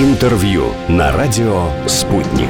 Интервью на радио «Спутник».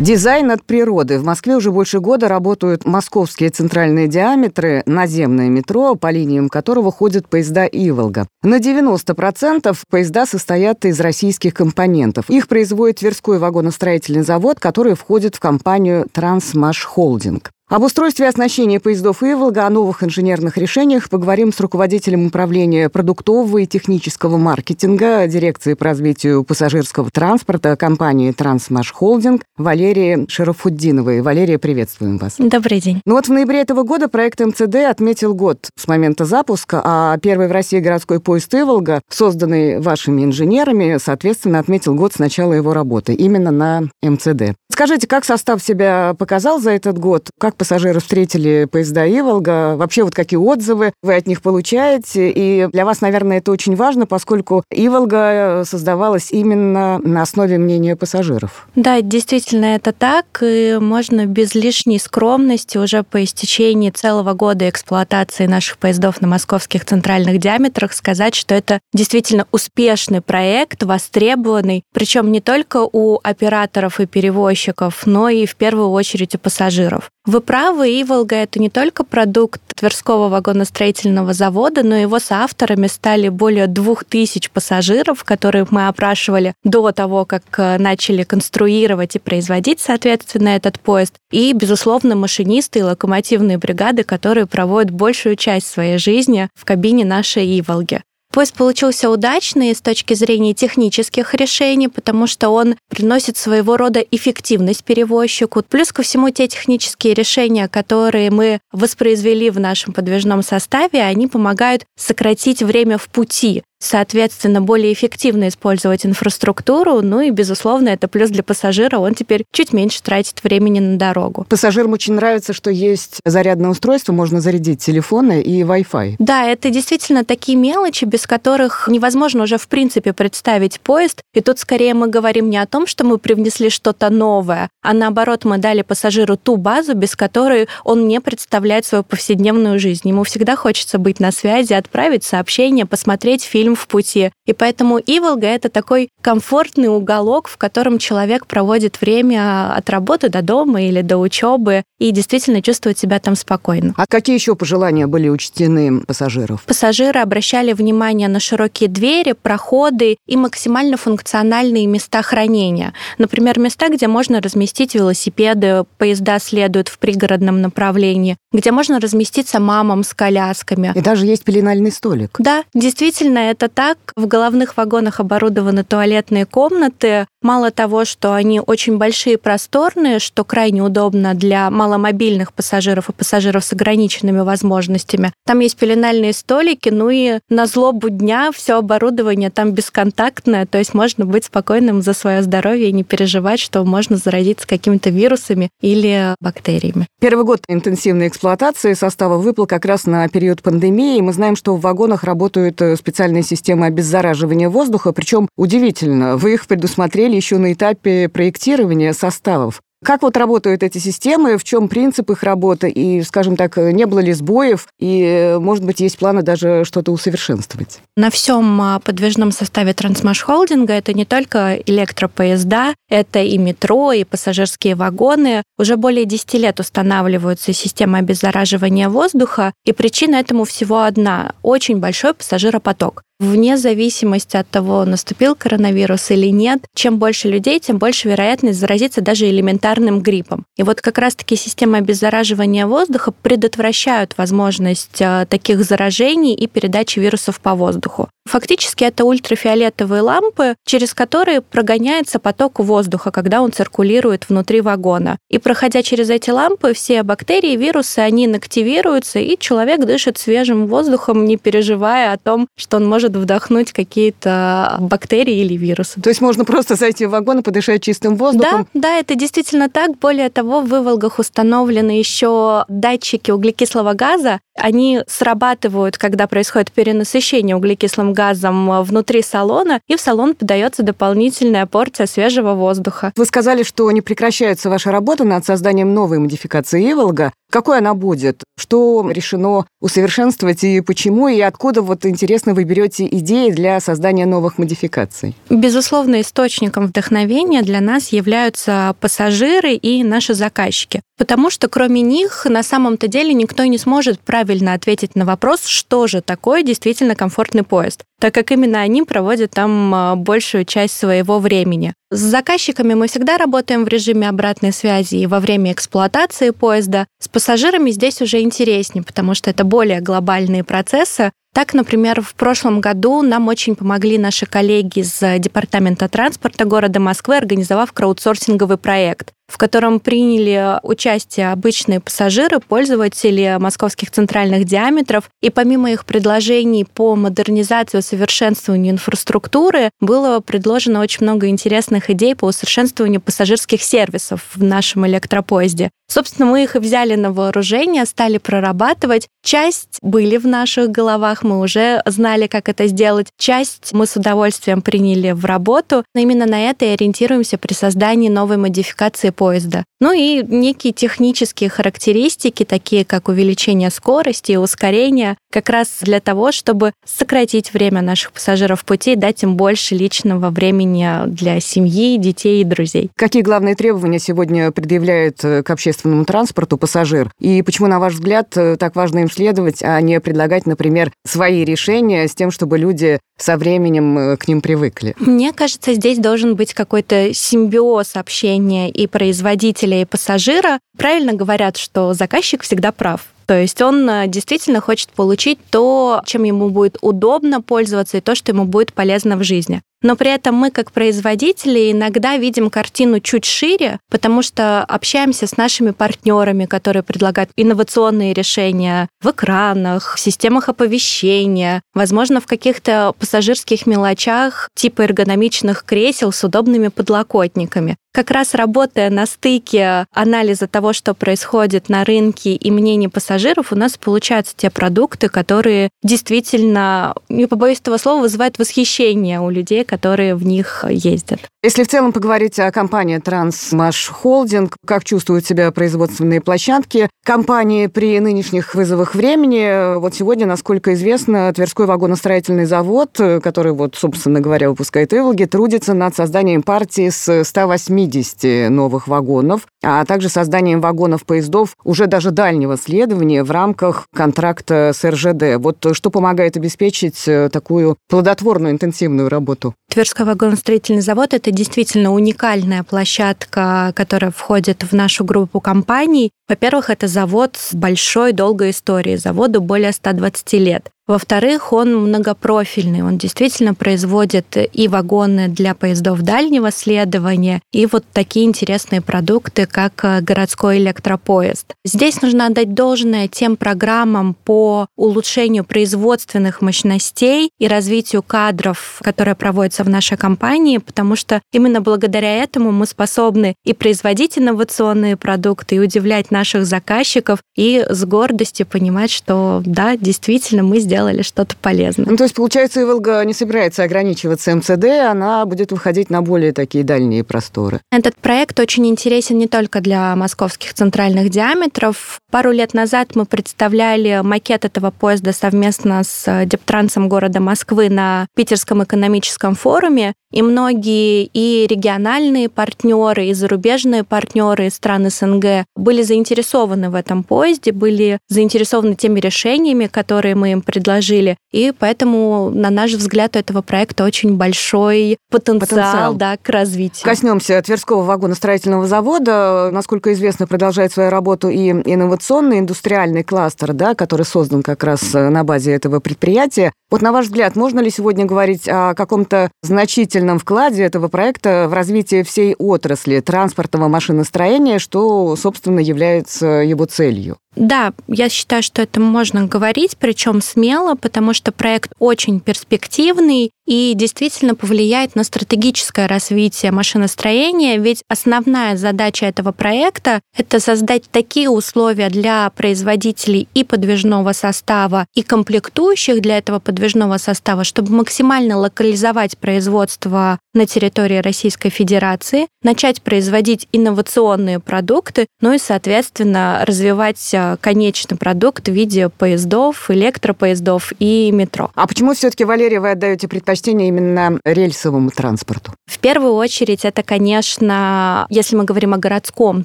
Дизайн от природы. В Москве уже больше года работают московские центральные диаметры, наземное метро, по линиям которого ходят поезда «Иволга». На 90% поезда состоят из российских компонентов. Их производит Тверской вагоностроительный завод, который входит в компанию «Трансмаш Холдинг». Об устройстве оснащения поездов «Иволга», о новых инженерных решениях поговорим с руководителем управления продуктового и технического маркетинга дирекции по развитию пассажирского транспорта компании «Трансмаш Холдинг» Валерии Шарафуддиновой. Валерия, приветствуем вас. Добрый день. Ну вот в ноябре этого года проект МЦД отметил год с момента запуска, а первый в России городской поезд «Иволга», созданный вашими инженерами, соответственно, отметил год с начала его работы именно на МЦД. Скажите, как состав себя показал за этот год? Как пассажиры встретили поезда «Иволга»? Вообще, вот какие отзывы вы от них получаете? И для вас, наверное, это очень важно, поскольку «Иволга» создавалась именно на основе мнения пассажиров. Да, действительно, это так. И можно без лишней скромности уже по истечении целого года эксплуатации наших поездов на московских центральных диаметрах сказать, что это действительно успешный проект, востребованный, причем не только у операторов и перевозчиков, но и в первую очередь у пассажиров. Вы правы, Иволга — это не только продукт Тверского вагоностроительного завода, но его соавторами стали более двух тысяч пассажиров, которых мы опрашивали до того, как э, начали конструировать и производить, соответственно, этот поезд. И, безусловно, машинисты и локомотивные бригады, которые проводят большую часть своей жизни в кабине нашей Иволги. Поезд получился удачный с точки зрения технических решений, потому что он приносит своего рода эффективность перевозчику. Плюс ко всему те технические решения, которые мы воспроизвели в нашем подвижном составе, они помогают сократить время в пути соответственно, более эффективно использовать инфраструктуру, ну и, безусловно, это плюс для пассажира, он теперь чуть меньше тратит времени на дорогу. Пассажирам очень нравится, что есть зарядное устройство, можно зарядить телефоны и Wi-Fi. Да, это действительно такие мелочи, без которых невозможно уже в принципе представить поезд. И тут скорее мы говорим не о том, что мы привнесли что-то новое, а наоборот мы дали пассажиру ту базу, без которой он не представляет свою повседневную жизнь. Ему всегда хочется быть на связи, отправить сообщение, посмотреть фильм, фильм в пути. И поэтому Иволга — это такой комфортный уголок, в котором человек проводит время от работы до дома или до учебы и действительно чувствует себя там спокойно. А какие еще пожелания были учтены пассажиров? Пассажиры обращали внимание на широкие двери, проходы и максимально функциональные места хранения. Например, места, где можно разместить велосипеды, поезда следуют в пригородном направлении, где можно разместиться мамам с колясками. И даже есть пеленальный столик. Да, действительно, это это так. В головных вагонах оборудованы туалетные комнаты. Мало того, что они очень большие и просторные, что крайне удобно для маломобильных пассажиров и пассажиров с ограниченными возможностями. Там есть пеленальные столики, ну и на злобу дня все оборудование там бесконтактное, то есть можно быть спокойным за свое здоровье и не переживать, что можно заразиться какими-то вирусами или бактериями. Первый год интенсивной эксплуатации состава выпал как раз на период пандемии. Мы знаем, что в вагонах работают э, специальные системы обеззараживания воздуха, причем удивительно, вы их предусмотрели еще на этапе проектирования составов. Как вот работают эти системы, в чем принцип их работы, и, скажем так, не было ли сбоев, и, может быть, есть планы даже что-то усовершенствовать? На всем а, подвижном составе Трансмаш Холдинга это не только электропоезда, это и метро, и пассажирские вагоны. Уже более 10 лет устанавливаются системы обеззараживания воздуха, и причина этому всего одна – очень большой пассажиропоток вне зависимости от того, наступил коронавирус или нет, чем больше людей, тем больше вероятность заразиться даже элементарным гриппом. И вот как раз-таки системы обеззараживания воздуха предотвращают возможность э, таких заражений и передачи вирусов по воздуху. Фактически это ультрафиолетовые лампы, через которые прогоняется поток воздуха, когда он циркулирует внутри вагона. И проходя через эти лампы, все бактерии, вирусы, они инактивируются, и человек дышит свежим воздухом, не переживая о том, что он может вдохнуть какие-то бактерии или вирусы. То есть можно просто зайти в вагон и подышать чистым воздухом? Да, да, это действительно так. Более того, в выволгах установлены еще датчики углекислого газа. Они срабатывают, когда происходит перенасыщение углекислым газом газом внутри салона, и в салон подается дополнительная порция свежего воздуха. Вы сказали, что не прекращается ваша работа над созданием новой модификации Иволга. Какой она будет? Что решено усовершенствовать и почему? И откуда, вот интересно, вы берете идеи для создания новых модификаций? Безусловно, источником вдохновения для нас являются пассажиры и наши заказчики. Потому что кроме них на самом-то деле никто не сможет правильно ответить на вопрос, что же такое действительно комфортный поезд так как именно они проводят там а, большую часть своего времени. С заказчиками мы всегда работаем в режиме обратной связи и во время эксплуатации поезда. С пассажирами здесь уже интереснее, потому что это более глобальные процессы, так, например, в прошлом году нам очень помогли наши коллеги из Департамента транспорта города Москвы, организовав краудсорсинговый проект в котором приняли участие обычные пассажиры, пользователи московских центральных диаметров. И помимо их предложений по модернизации и совершенствованию инфраструктуры, было предложено очень много интересных идей по усовершенствованию пассажирских сервисов в нашем электропоезде. Собственно, мы их и взяли на вооружение, стали прорабатывать. Часть были в наших головах, мы уже знали, как это сделать. Часть мы с удовольствием приняли в работу. Но именно на это и ориентируемся при создании новой модификации поезда. Ну и некие технические характеристики, такие как увеличение скорости и ускорение, как раз для того, чтобы сократить время наших пассажиров пути и дать им больше личного времени для семьи, детей и друзей. Какие главные требования сегодня предъявляют э, к общественному транспорту пассажир? И почему, на ваш взгляд, э, так важно им следовать, а не предлагать, например, свои решения с тем, чтобы люди со временем э, к ним привыкли? Мне кажется, здесь должен быть какой-то симбиоз общения и производителя, и пассажира. Правильно говорят, что заказчик всегда прав. То есть он э, действительно хочет получить то, чем ему будет удобно пользоваться, и то, что ему будет полезно в жизни. Но при этом мы, как производители, иногда видим картину чуть шире, потому что общаемся с нашими партнерами, которые предлагают инновационные решения в экранах, в системах оповещения, возможно, в каких-то пассажирских мелочах типа эргономичных кресел с удобными подлокотниками. Как раз работая на стыке анализа того, что происходит на рынке и мнений пассажиров, у нас получаются те продукты, которые действительно, не побоюсь этого слова, вызывают восхищение у людей, которые в них ездят. Если в целом поговорить о компании Трансмаш Холдинг, как чувствуют себя производственные площадки компании при нынешних вызовах времени? Вот сегодня, насколько известно, Тверской вагоностроительный завод, который, вот, собственно говоря, выпускает Иволги, трудится над созданием партии с 180 новых вагонов, а также созданием вагонов поездов уже даже дальнего следования в рамках контракта с РЖД. Вот что помогает обеспечить такую плодотворную, интенсивную работу? Тверской вагоностроительный завод – это действительно уникальная площадка, которая входит в нашу группу компаний. Во-первых, это завод с большой, долгой историей. Заводу более 120 лет. Во-вторых, он многопрофильный, он действительно производит и вагоны для поездов дальнего следования, и вот такие интересные продукты, как э, городской электропоезд. Здесь нужно отдать должное тем программам по улучшению производственных мощностей и развитию кадров, которые проводятся в нашей компании, потому что именно благодаря этому мы способны и производить инновационные продукты, и удивлять наших заказчиков, и с гордостью понимать, что да, действительно мы сделали сделали что-то полезное. Ну, то есть, получается, Иволга не собирается ограничиваться МЦД, она будет выходить на более такие дальние просторы. Этот проект очень интересен не только для московских центральных диаметров. Пару лет назад мы представляли макет этого поезда совместно с Дептрансом города Москвы на Питерском экономическом форуме, и многие и региональные партнеры, и зарубежные партнеры из стран СНГ были заинтересованы в этом поезде, были заинтересованы теми решениями, которые мы им предлагали предложили. И поэтому, на наш взгляд, у этого проекта очень большой потенциал, потенциал. Да, к развитию. Коснемся Тверского вагоностроительного завода. Насколько известно, продолжает свою работу и инновационный индустриальный кластер, да, который создан как раз на базе этого предприятия. Вот на ваш взгляд, можно ли сегодня говорить о каком-то значительном вкладе этого проекта в развитие всей отрасли транспортного машиностроения, что, собственно, является его целью? Да, я считаю, что это можно говорить, причем смело, потому что проект очень перспективный, и действительно повлияет на стратегическое развитие машиностроения, ведь основная задача этого проекта — это создать такие условия для производителей и подвижного состава, и комплектующих для этого подвижного состава, чтобы максимально локализовать производство на территории Российской Федерации, начать производить инновационные продукты, ну и, соответственно, развивать э, конечный продукт в виде поездов, электропоездов и метро. А почему все-таки, Валерия, вы отдаете предпочтение именно рельсовому транспорту? В первую очередь, это, конечно, если мы говорим о городском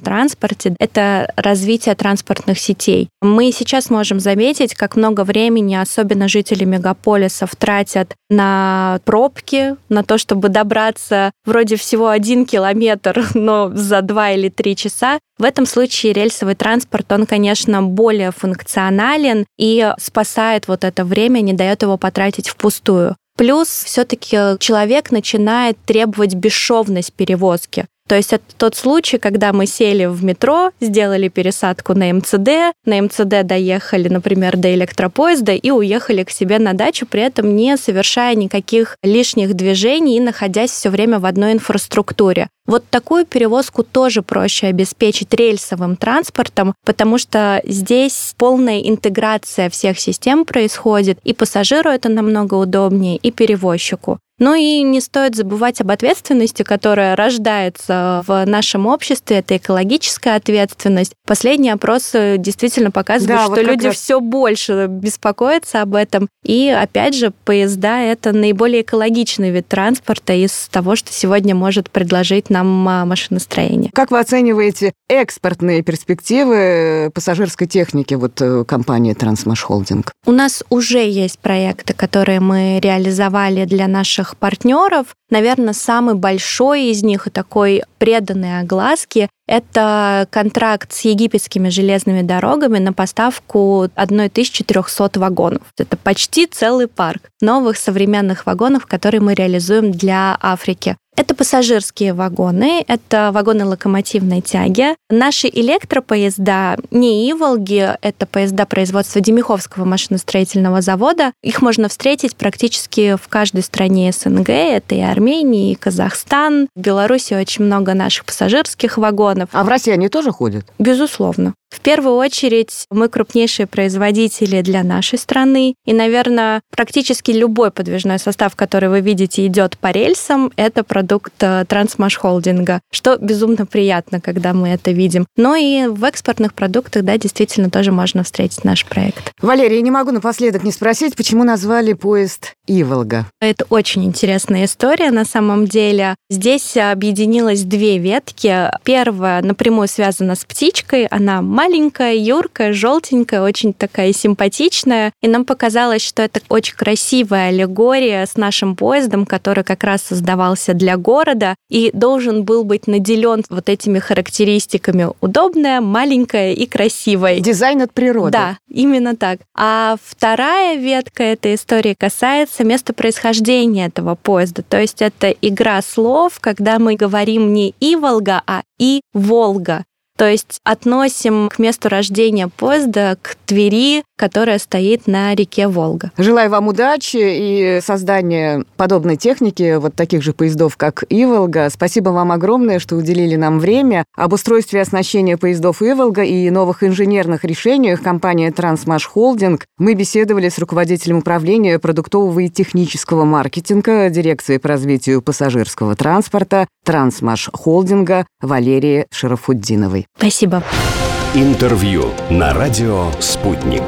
транспорте, это развитие транспортных сетей. Мы сейчас можем заметить, как много времени, особенно жители мегаполисов, тратят на пробки, на то, чтобы добраться вроде всего один километр, но за два или три часа. В этом случае рельсовый транспорт, он, конечно, более функционален и спасает вот это время, не дает его потратить впустую. Плюс все-таки человек начинает требовать бесшовность перевозки. То есть это тот случай, когда мы сели в метро, сделали пересадку на МЦД, на МЦД доехали, например, до электропоезда и уехали к себе на дачу, при этом не совершая никаких лишних движений и находясь все время в одной инфраструктуре. Вот такую перевозку тоже проще обеспечить рельсовым транспортом, потому что здесь полная интеграция всех систем происходит, и пассажиру это намного удобнее, и перевозчику. Ну и не стоит забывать об ответственности, которая рождается в нашем обществе. Это экологическая ответственность. Последние опросы действительно показывают, да, что вот люди раз... все больше беспокоятся об этом. И опять же, поезда это наиболее экологичный вид транспорта из того, что сегодня может предложить нам а, машиностроение. Как вы оцениваете экспортные перспективы пассажирской техники вот э, компании Трансмаш Холдинг? У нас уже есть проекты, которые мы реализовали для наших партнеров. Наверное, самый большой из них и такой преданный огласке это контракт с египетскими железными дорогами на поставку 1300 вагонов. Это почти целый парк новых современных вагонов, которые мы реализуем для Африки. Это пассажирские вагоны, это вагоны локомотивной тяги. Наши электропоезда не Иволги, это поезда производства Демиховского машиностроительного завода. Их можно встретить практически в каждой стране СНГ. Это и Армения, и Казахстан. В Беларуси очень много наших пассажирских вагонов. А в России они тоже ходят? Безусловно. В первую очередь, мы крупнейшие производители для нашей страны. И, наверное, практически любой подвижной состав, который вы видите, идет по рельсам, это продукт э, Трансмаш Холдинга, что безумно приятно, когда мы это видим. Но и в экспортных продуктах, да, действительно тоже можно встретить наш проект. Валерия, не могу напоследок не спросить, почему назвали поезд Иволга? Это очень интересная история на самом деле. Здесь объединилось две ветки. Первая напрямую связана с птичкой, она маленькая, юркая, желтенькая, очень такая симпатичная. И нам показалось, что это очень красивая аллегория с нашим поездом, который как раз создавался для города и должен был быть наделен вот этими характеристиками. Удобная, маленькая и красивая. Дизайн от природы. Да, именно так. А вторая ветка этой истории касается места происхождения этого поезда. То есть это игра слов, когда мы говорим не и Волга, а и Волга. То есть относим к месту рождения поезда к Твери, которая стоит на реке Волга. Желаю вам удачи и создания подобной техники, вот таких же поездов, как Иволга. Спасибо вам огромное, что уделили нам время. Об устройстве оснащения поездов Иволга и новых инженерных решениях компании Трансмаш Холдинг мы беседовали с руководителем управления продуктового и технического маркетинга дирекции по развитию пассажирского транспорта Трансмаш Холдинга Валерии Шарафуддиновой. Спасибо. Интервью на радио «Спутник».